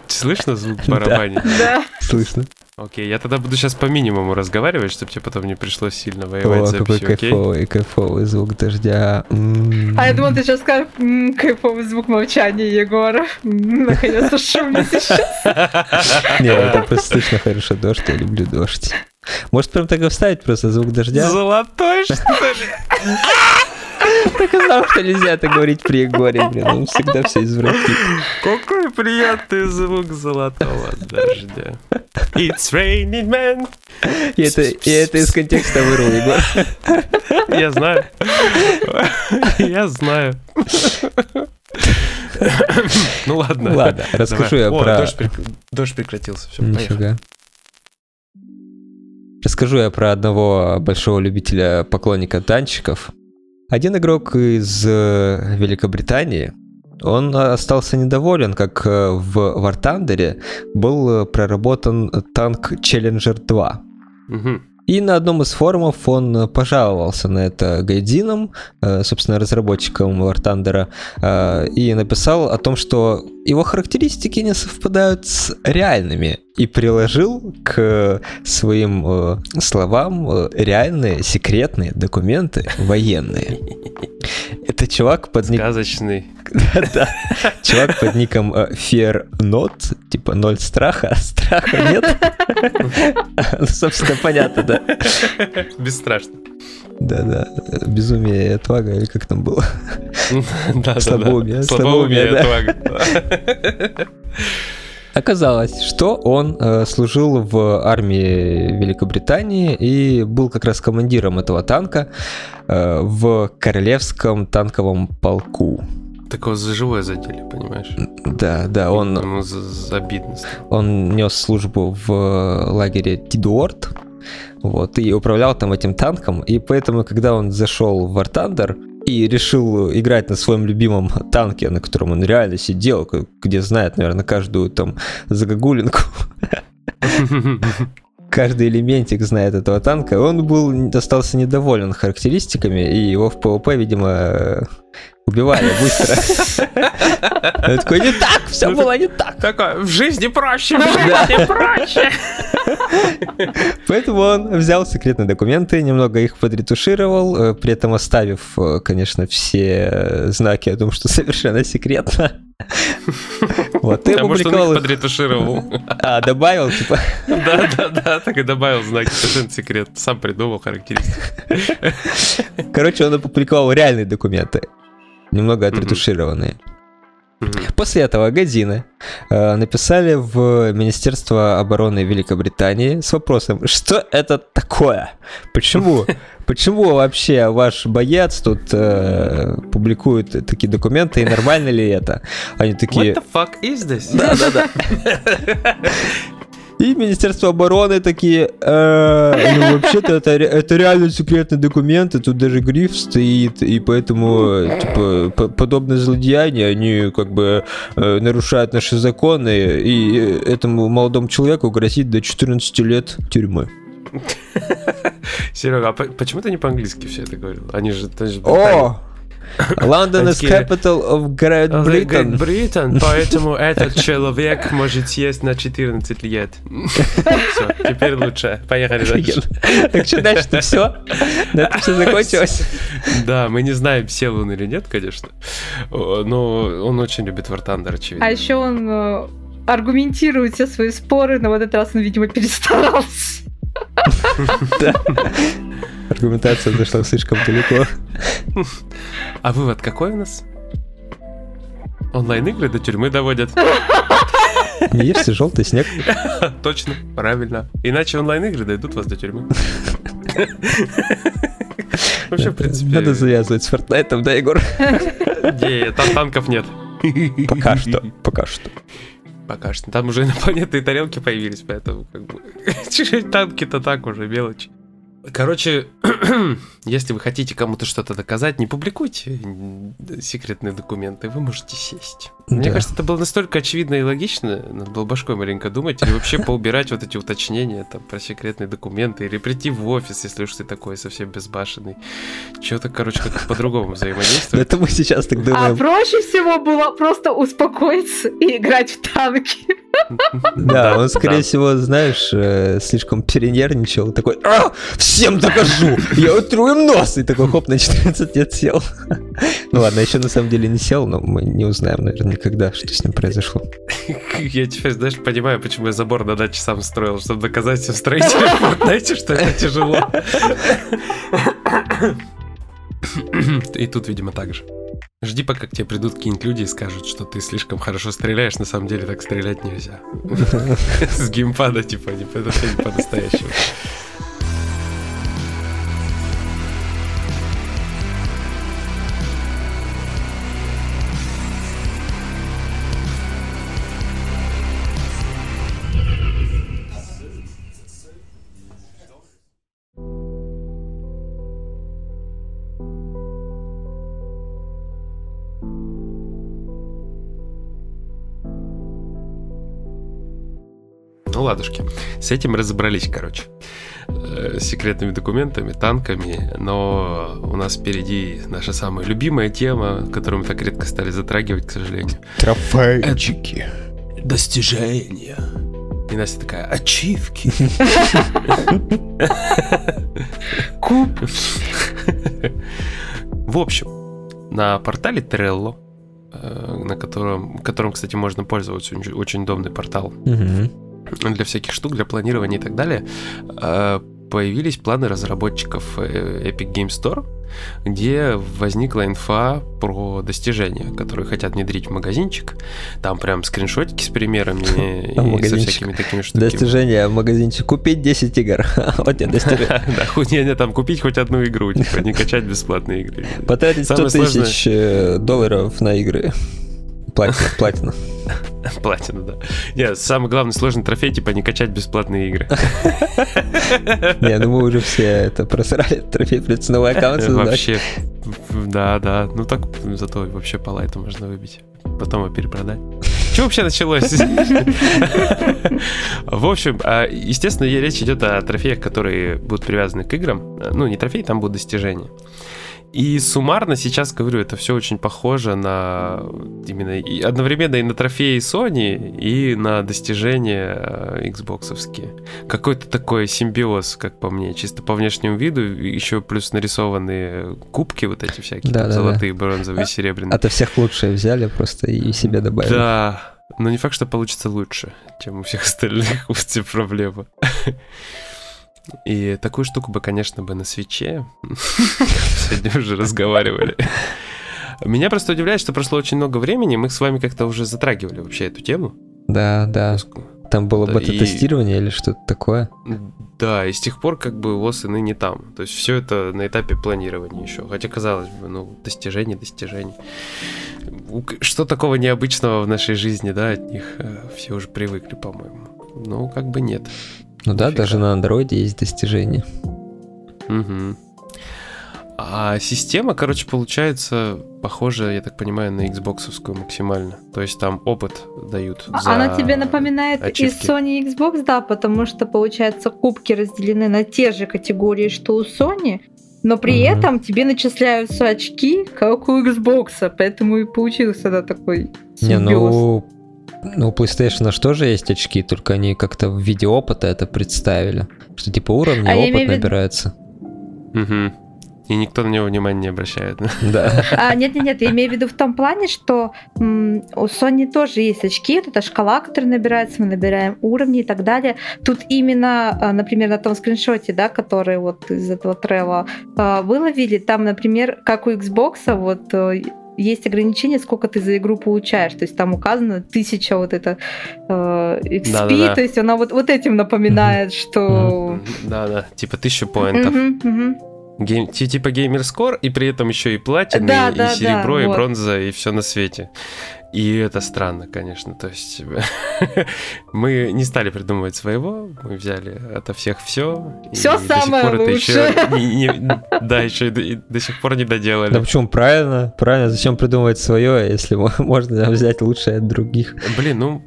Слышно звук Да. барабанить? Да. Слышно. Окей, я тогда буду сейчас по минимуму разговаривать, чтобы тебе потом не пришлось сильно воевать О, с какой окей? кайфовый, кайфовый звук дождя. А я думала, ты сейчас скажешь «М, кайфовый звук молчания Егора. Наконец-то шумно сейчас. <laughs> Не, это просто слышно хорошо дождь, я люблю дождь. Может, прям так и вставить просто звук дождя? Золотой, что ли? Так и знал, что нельзя так говорить при Егоре, блин, он всегда все извратит. Какой приятный звук золотого дождя. It's raining man. И это, и это из контекста вырвал Егор. Я знаю. Я знаю. Ну ладно. Ладно, расскажу я про... дождь прекратился. Все, поехали. Расскажу я про одного большого любителя поклонника танчиков. Один игрок из э, Великобритании, он остался недоволен, как э, в War Thunder был э, проработан танк Challenger 2. Мгм. И на одном из форумов он э, пожаловался на это гайдинам, э, собственно, разработчикам War Thunder, э, и написал о том, что его характеристики не совпадают с реальными и приложил к своим словам реальные секретные документы военные. <laughs> Это чувак под ником... Сказочный. <laughs> Да, чувак под ником Fear Not, типа ноль страха, а страха нет. <laughs> Ну, собственно, понятно, да. <laughs> Бесстрашно. Да-да, безумие и отвага, или как там было? <laughs> Слабоумие, слабоумие, и отвага. <laughs> Оказалось, что он э, служил в армии Великобритании и был как раз командиром этого танка э, в Королевском танковом полку. Такого за живое задели, понимаешь? Да, да, он... Ему обидно Он нес службу в лагере Тидуорт, вот, и управлял там этим танком, и поэтому, когда он зашел в War Thunder, и решил играть на своем любимом танке, на котором он реально сидел, где знает, наверное, каждую там загогулинку. <laughs> Каждый элементик знает этого танка. Он был, остался недоволен характеристиками, и его в PvP, видимо, убивали быстро. <laughs> Я такой, не так, все было не так. Такой, в жизни проще, в жизни проще. <laughs> Поэтому он взял секретные документы, немного их подретушировал, э, при этом оставив, э, конечно, все знаки о том, что совершенно секретно. Вот, ты опубликовал их. подретушировал. А, добавил, типа? Да, да, да, так и добавил знаки, совершенно секрет. Сам придумал характеристики. Короче, он опубликовал реальные документы немного отретушированные. После этого Годзины э, написали в Министерство обороны Великобритании с вопросом, что это такое? Почему? <laughs> Почему вообще ваш боец тут э, публикует такие документы, и нормально ли это? Они такие... What the fuck is this? Да, да, да. <laughs> И Министерство обороны такие, э, ну вообще-то это, это реально секретные документы, тут даже гриф стоит, и поэтому типа по подобные злодеяния, они как бы э, нарушают наши законы, и этому молодому человеку грозит до 14 лет тюрьмы. <laughs> Серега, а почему ты не по-английски все это говорил? Они же... О! <coughs> London is capital of Great Britain. Great Britain, <laughs> поэтому этот человек может съесть на 14 лет. <laughs> Все, теперь лучше. Поехали дальше. Так что дальше-то все? На этом все закончилось? <laughs> Да, мы не знаем, сел он или нет, конечно. Но он очень любит War Thunder, очевидно. А еще он э, аргументирует все свои споры, но в этот раз он, видимо, перестарался. Аргументация зашла слишком далеко. А вывод какой у нас? Онлайн-игры до тюрьмы доводят. Не ешьте желтый снег. <laughs> Точно, правильно. Иначе онлайн-игры дойдут вас до тюрьмы. <laughs> Вообще, в принципе... Надо завязывать с Фортнайтом, да, Егор? Не, там танков нет. Пока что, пока что. Пока что. Там уже инопланетные тарелки появились, поэтому как бы... <laughs> Танки-то так уже, мелочи. Короче, <clears throat> если вы хотите кому-то что-то доказать, не публикуйте секретные документы, вы можете сесть. Да. Мне кажется, это было настолько очевидно и логично, надо было башкой маленько думать, или вообще поубирать вот эти уточнения там про секретные документы, или прийти в офис, если уж ты такой совсем безбашенный. Чего-то, короче, как-то по-другому взаимодействовать. Это мы сейчас так думаем. А проще всего было просто успокоиться и играть в танки. Да, он, скорее всего, знаешь, э, слишком перенервничал, такой, «А, всем докажу, я утру им нос, и такой, хоп, на 14 лет сел. Ну ладно, еще на самом деле не сел, но мы не узнаем, наверное, никогда, что с ним произошло. <laughs> Я теперь, знаешь, понимаю, почему я забор на даче сам строил, чтобы доказать всем строителям, <laughs> знаете, что это тяжело. <laughs> И тут, видимо, так же. Жди, пока к тебе придут какие-нибудь люди и скажут, что ты слишком хорошо стреляешь, на самом деле так стрелять нельзя. <laughs> С геймпада, типа, не по-настоящему. Ладушки, с этим разобрались, короче. э, секретными документами, танками, но у нас впереди наша самая любимая тема, которую мы так редко стали затрагивать, к сожалению. Трофейчики. Достижения. И Настя такая, ачивки. Куб. В общем, на портале Trello, э, на котором, которым, кстати, можно пользоваться, очень, удобный портал Мгм. Для всяких штук, для планирования и так далее, э, появились планы разработчиков э, Epic Game Store, где возникла инфа про достижения, которые хотят внедрить в магазинчик. Там прям скриншотики с примерами <laughs> Там и со магазинчик. всякими такими штуками. Достижение в магазинчике. Купить 10 игр. <laughs> Вот тебе достижение. <laughs> Да, хоть не, там купить хоть одну игру, типа, не качать бесплатные игры. Потратить 100 Самое сложное- тысяч э, долларов на игры. Платина, платина. <laughs> Платина, да. Нет, самый главный сложный трофей, типа, не качать бесплатные игры. <laughs> Не, ну мы уже все это просрали. Трофей придется новый аккаунт создать. Вообще, да, да. Ну так зато вообще по лайту можно выбить. Потом его перепродать. Что вообще началось? <laughs> В общем, а, естественно, речь идет о трофеях, которые будут привязаны к играм. Ну, не трофеи, там будут достижения. И суммарно сейчас, говорю, это все очень похоже на именно и одновременно и на трофеи Sony, и на достижения э, Xboxовские. Какой-то такой симбиоз, как по мне, чисто по внешнему виду, еще плюс нарисованные кубки вот эти всякие, Да, там да, да. золотые, бронзовые, серебряные. Ото всех лучшее взяли просто и себе добавили. Да, но не факт, что получится лучше, чем у всех <laughs> остальных, вот эти проблемы. И такую штуку бы, конечно, бы на свече. <laughs> Сегодня уже разговаривали. Меня просто удивляет, что прошло очень много времени, мы с вами как-то уже затрагивали вообще эту тему. Да, да. Там было Да, бета-тестирование или что-то такое. Да, и с тех пор как бы ВОЗ и ныне там. То есть все это на этапе планирования еще. Хотя, казалось бы, ну, достижение, достижение. Что такого необычного в нашей жизни, да, от них э, все уже привыкли, по-моему. Ну, как бы нет. Ну да, Нифига. даже на андроиде есть достижения. Мгм. А система, короче, получается похожа, я так понимаю, на Xboxовскую максимально. То есть там опыт дают. за А Она тебе напоминает ачивки. и Sony и Xbox, да, потому что, получается, кубки разделены на те же категории, что у Sony, но при Мгм. этом тебе начисляются очки, как у Xbox, поэтому и получился да, такой Не, симбиоз. ну, ну, у PlayStation аж тоже есть очки, только они как-то в виде опыта это представили. Что типа уровни, А я опыт имею в виду- набирается. Мгм. И никто на него внимания не обращает. <laughs> Да. А, нет, нет, нет, я имею в виду в том плане, что м, у Sony тоже есть очки, вот эта шкала, которая набирается, мы набираем уровни и так далее. Тут именно, а, например, на том скриншоте, да, который вот из этого трела а, выловили, там, например, как у Xbox, вот э, есть ограничение, сколько ты за игру получаешь. То есть там указано тысяча вот это э, XP, Да-да-да. то есть она вот, вот этим напоминает, что... Да-да, типа тысяча поинтов. Мгм, мгм. Гейм- ти- типа геймер-скор, и при этом еще и платины, Да, и да, серебро, да, и вот. бронза, и все на свете. И это странно, конечно. То есть <laughs> мы не стали придумывать своего, мы взяли ото всех все. Всё самое лучшее. <laughs> да, еще и до, и до сих пор не доделали. Да почему правильно? Правильно, зачем придумывать свое, если мо- <laughs> можно взять лучшее от других? Блин, ну,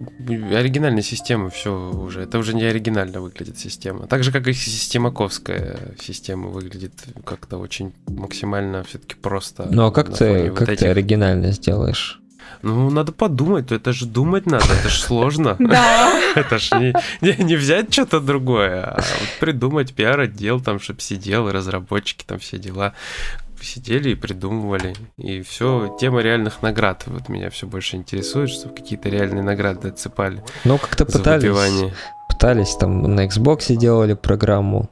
оригинальная система, все уже. Это уже не оригинально выглядит система. Так же, как и системаковская система выглядит как-то очень максимально все-таки просто. Ну а как ты, как ты этих. оригинально сделаешь? Ну, надо подумать, это же думать надо, это же сложно. <laughs> Да. <laughs> Это ж не, не, не взять что-то другое, а вот придумать пиар-отдел там, чтобы сидел, и разработчики там все дела. Сидели и придумывали. И все, тема реальных наград. Вот меня все больше интересует, чтобы какие-то реальные награды отсыпали Ну как-то пытались, выбивание. пытались там на Xbox делали программу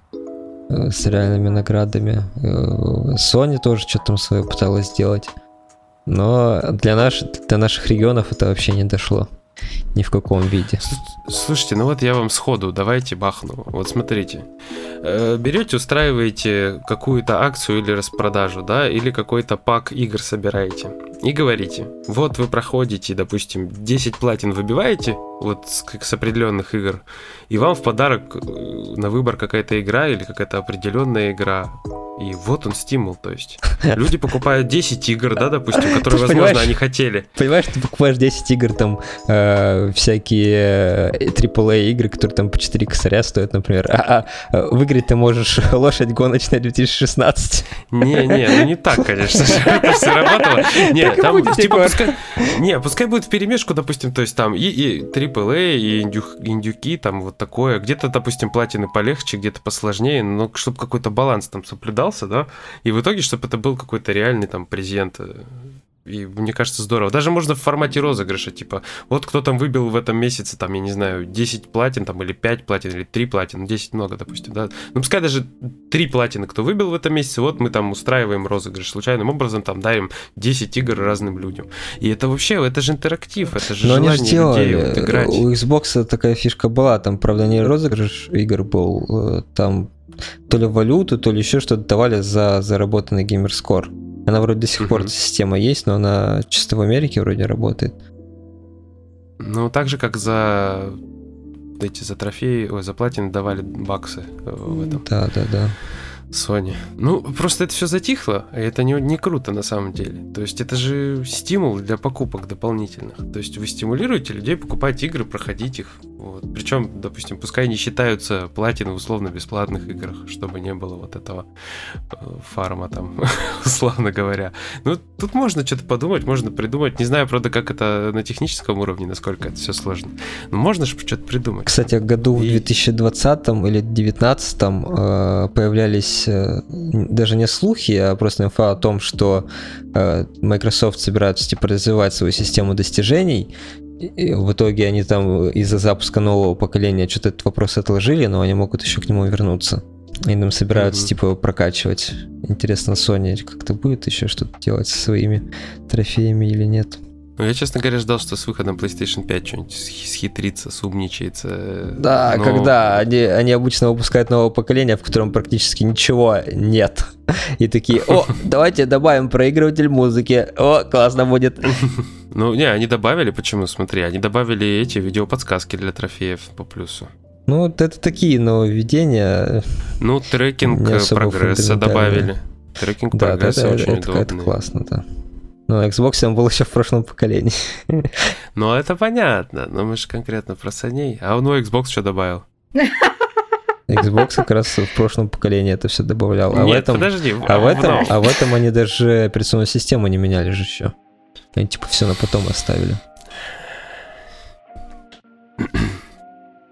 э, с реальными наградами. Э, Sony тоже что-то там свое пыталась сделать. Но для, наш, для наших регионов это вообще не дошло. Ни в каком виде. Слу- Слушайте, ну вот я вам сходу, давайте бахну. Вот смотрите. Э, Берете, устраиваете какую-то акцию или распродажу, да, или какой-то пак игр собираете. И говорите, вот вы проходите, допустим, 10 платин выбиваете, вот как с определенных игр, и вам в подарок э, на выбор какая-то игра или какая-то определенная игра. И вот он стимул, то есть. Люди покупают 10 игр, да, допустим, которые, возможно, они хотели. Понимаешь, ты покупаешь 10 игр, там, э, всякие AAA э, игры, которые там по 4 косаря стоят, например, а, а выиграть ты можешь <laughs> лошадь гоночная 2016. Не-не, ну не так, конечно же, <laughs> это все работало. Не, там, типа, пускай, не, пускай будет в перемешку, допустим, то есть там и, и AAA, и индюх, индюки, там вот такое, где-то, допустим, платины полегче, где-то посложнее, но чтобы какой-то баланс там соблюдал, пытался, да, и в итоге, чтобы это был какой-то реальный там презент. Э, и мне кажется, здорово. Даже можно в формате розыгрыша, типа, вот кто там выбил в этом месяце, там, я не знаю, 10 платин, там, или 5 платин, или 3 платин, 10 много, допустим, да. Ну, пускай даже 3 платины, кто выбил в этом месяце, вот мы там устраиваем розыгрыш, случайным образом там дарим 10 игр разным людям. И это вообще, это же интерактив, это же Но желание они же делали. людей вот играть. У Xbox такая фишка была, там, правда, не розыгрыш игр был, э, там то ли валюту, то ли еще что-то давали за заработанный геймерскор. Она вроде до сих пор система есть, но она чисто в Америке вроде работает. Ну, так же, как за эти за трофеи, ой, за платины давали баксы э, в этом. Да, да, да. Sony. Ну, просто это все затихло, и это не, не круто на самом деле. То есть это же стимул для покупок дополнительных. То есть вы стимулируете людей покупать игры, проходить их. Вот. Причем, допустим, пускай не считаются платины в условно-бесплатных играх, чтобы не было вот этого э, фарма там, <laughs> условно говоря. Ну, тут можно что-то подумать, можно придумать. Не знаю, правда, как это на техническом уровне, насколько это все сложно. Но можно же что-то придумать. Кстати, году и... в 2020 или 2019 э, появлялись э, даже не слухи, а просто инфа о том, что э, Microsoft собирается типа развивать свою систему достижений, и в итоге они там из-за запуска нового поколения что-то этот вопрос отложили, но они могут еще к нему вернуться. Они там собираются, mm-hmm. типа, прокачивать. Интересно, Sony как-то будет еще что-то делать со своими трофеями или нет? Ну, я, честно говоря, ждал, что с выходом PlayStation 5 что-нибудь схитрится, сумничается. Да, но... когда они, они обычно выпускают новое поколение, в котором практически ничего нет. И такие, о, давайте добавим проигрыватель музыки. О, классно будет. <laughs> Ну, не, они добавили, почему, смотри, они добавили эти видеоподсказки для трофеев по плюсу. Ну, вот это такие нововведения. Ну, трекинг прогресса добавили. Трекинг да, прогресса очень это, удобный. Это классно, да. Но Xbox он был еще в прошлом поколении. <laughs> Ну, это понятно, но мы же конкретно про саней. А он ну, Xbox что добавил? Xbox как раз в прошлом поколении это все добавлял. А Нет, в этом, подожди. А в, этом, а в этом они даже операционную систему не меняли же еще. Они типа все на потом оставили. <clears throat>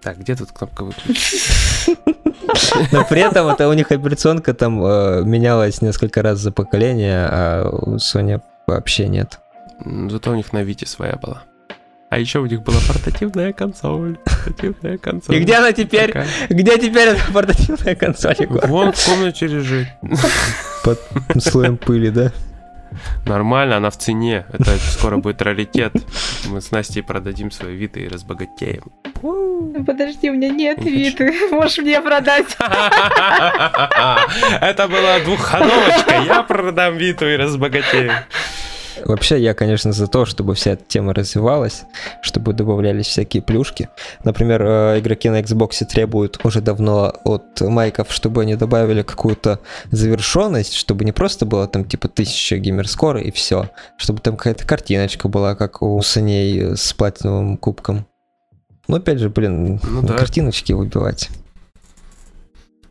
Так, где тут кнопка выключить? <laughs> Но при этом это у них операционка там э, менялась несколько раз за поколение, а у Sony вообще нет. Зато у них на Вите своя была. А еще у них была портативная консоль. Портативная консоль. И где она теперь? Такая. Где теперь эта портативная консоль, Егор? Вон в комнате лежит. Под слоем пыли, да? Нормально, она в цене. Это скоро будет раритет. Мы с Настей продадим свои виды и разбогатеем. Подожди, у меня нет виды. <laughs> Можешь мне продать. <laughs> Это была двухходовочка. Я продам Виту и разбогатею. Вообще, я, конечно, за то, чтобы вся эта тема развивалась, чтобы добавлялись всякие плюшки. Например, э, игроки на Xbox требуют уже давно от майков, чтобы они добавили какую-то завершенность, чтобы не просто было там типа тысяча геймерскора и все, чтобы там какая-то картиночка была, как у саней с платиновым кубком. Но опять же, блин, ну, да. картиночки выбивать.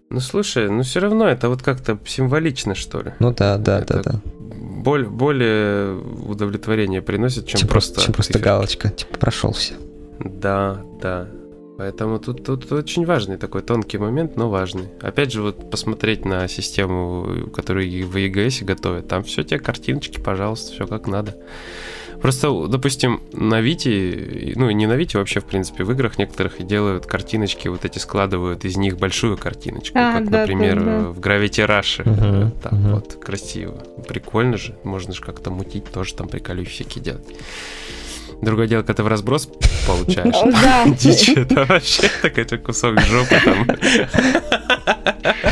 Ну слушай, ну все равно это вот как-то символично, что ли. Ну да, да, это да, да. Боль, более удовлетворение приносит, чем, чем просто. Чем просто галочка, типа прошел все. Да, да. Поэтому тут, тут очень важный такой тонкий момент, но важный. Опять же, вот посмотреть на систему, которую в EGS готовят. Там все те картиночки, пожалуйста, все как надо. Просто, допустим, на Вите, ну не на Вите вообще, в принципе, в играх некоторых делают картиночки, вот эти складывают из них большую картиночку, а, как, да, например, да, да. в Gravity Rush. Угу, так угу. вот, красиво. Прикольно же, можно же как-то мутить, тоже там приколюсь всякие делать. Другое дело, когда ты в разброс получаешь. Да. <laughs> Дичь, это вообще такой кусок жопы там.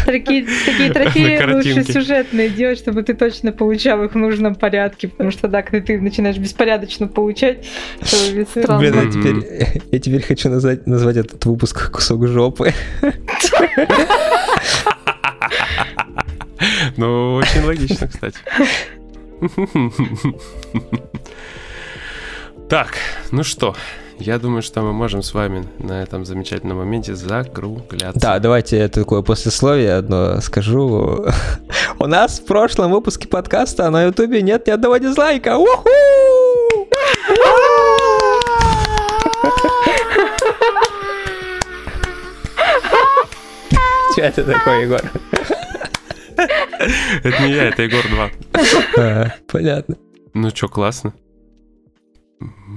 Такие, такие трофеи лучше сюжетные делать, чтобы ты точно получал их в нужном порядке, потому что да, когда ты начинаешь беспорядочно получать, то странно. Блин, я теперь, я теперь хочу назвать, назвать этот выпуск кусок жопы. Ну, очень логично, кстати. <laughs> Так, ну что, я думаю, что мы можем с вами на этом замечательном моменте закругляться. Да, давайте я такое послесловие одно скажу. <laughs> У нас в прошлом выпуске подкаста на Ютубе нет ни одного дизлайка. Уху! <laughs> Что это такое, Егор? Это не я, это Егор 2. <laughs> А, Понятно. Ну что, классно.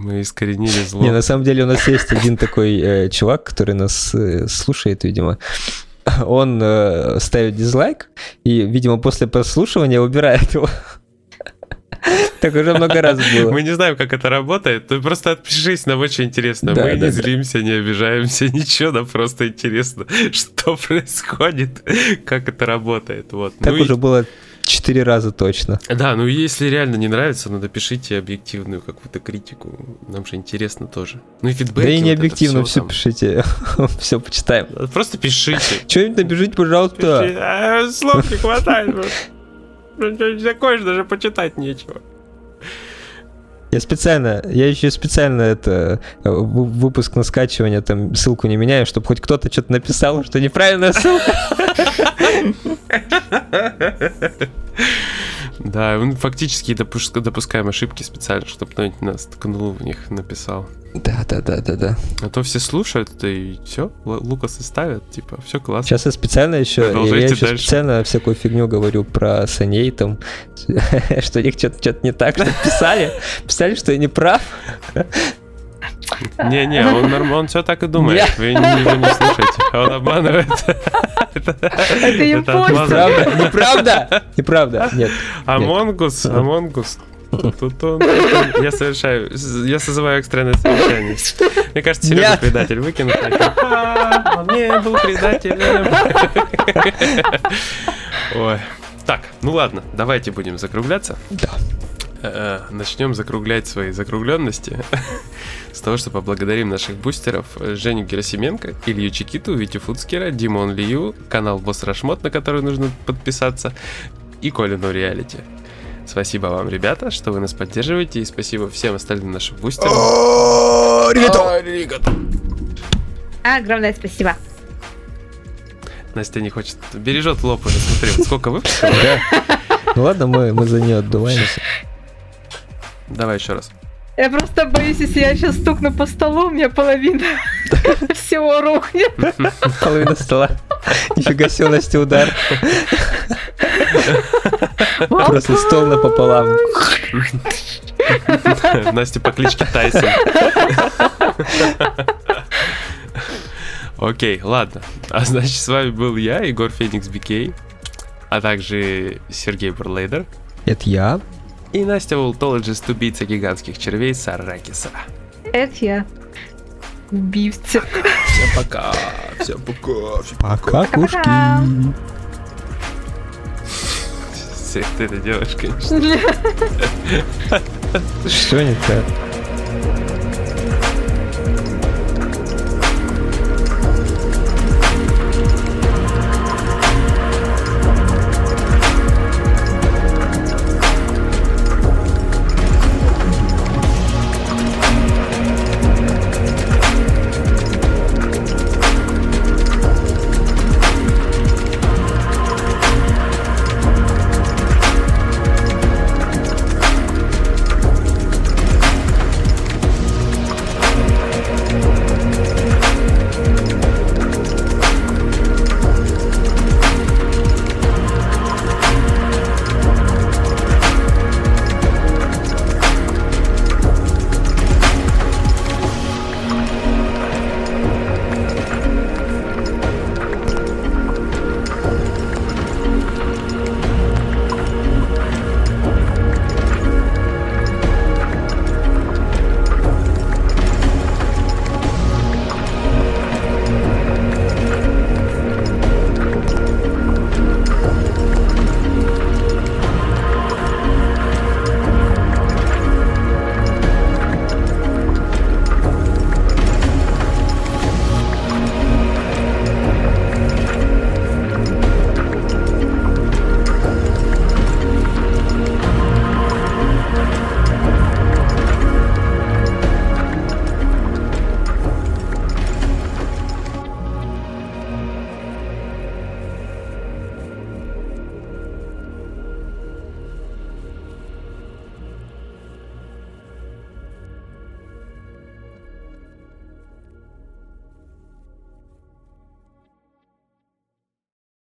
Мы искоренили зло. Не, на самом деле у нас есть один такой э, чувак, который нас э, слушает, видимо. Он э, ставит дизлайк и, видимо, после прослушивания убирает его. Так уже много раз было. Мы не знаем, как это работает. Ты просто отпишись, нам очень интересно. Да, Мы да, не да. злимся, не обижаемся, <laughs> ничего, нам просто интересно, <laughs> что происходит, как это работает. Вот. Так Ну и- уже было четыре раза точно. Да, ну если реально не нравится, ну напишите объективную какую-то критику. Нам же интересно тоже. Ну и фидбэки. Да и не вот объективно, все там. пишите, <laughs> все почитаем. Просто пишите. Что-нибудь напишите, пожалуйста. А, Слов не хватает. Ну, закончишь, даже почитать нечего. Я специально, я еще специально это э, вы- выпуск на скачивание, там ссылку не меняю, чтобы хоть кто-то что-то написал, что неправильная ссылка. <laughs> Да, мы фактически допуск- допускаем ошибки специально, чтобы кто-нибудь нас ткнул в них, написал. Да, да, да, да, да. А то все слушают, и все, Лукасы ставят, типа, все классно. Сейчас я специально еще, я Продолжайте еще дальше. специально всякую фигню говорю про саней, там, <laughs> что у них что-то не так, что писали, писали, что я не прав. Не-не, он, норм- он все так и думает. Вы его не слушайте. Он обманывает. Это обман. Неправда, неправда, нет. Among Us, Among Us. Тут он, я совершаю, я созываю экстренное совещание. Мне кажется, Серега предатель выкинут. А, Он не был предателем. Ой. Так, ну ладно, давайте будем закругляться. Да. Э, Начнем закруглять свои закругленности <laughs> с того, что поблагодарим наших бустеров Женю Герасименко, Илью Чикиту, Витю Фуцкера, Димон Лию, канал Босс Рашмот, на который нужно подписаться, и Колину Реалити. Спасибо вам, ребята, что вы нас поддерживаете, и спасибо всем остальным нашим бустерам. Огромное спасибо. Настя не хочет, бережет лоб уже, смотри, вот сколько выпусков. Ну ладно, мы, мы за нее отдуваемся. Давай еще раз. Я просто боюсь, если я сейчас стукну по столу, у меня половина <laughs> всего рухнет. <laughs> Половина стола. Нифига себе, у Насти удар. Просто стол напополам. <laughs> Настя по кличке Тайсон. Окей, ладно. А значит, с вами был я, Егор Феникс Бикей, а также Сергей Бурлейдер Это я. И Настя Волтологист, убийца гигантских червей Саракиса. Это я. Убивца. Всем пока, всем пока. всем Пока, кушки. Пока. Ты это делаешь, конечно. Что не так?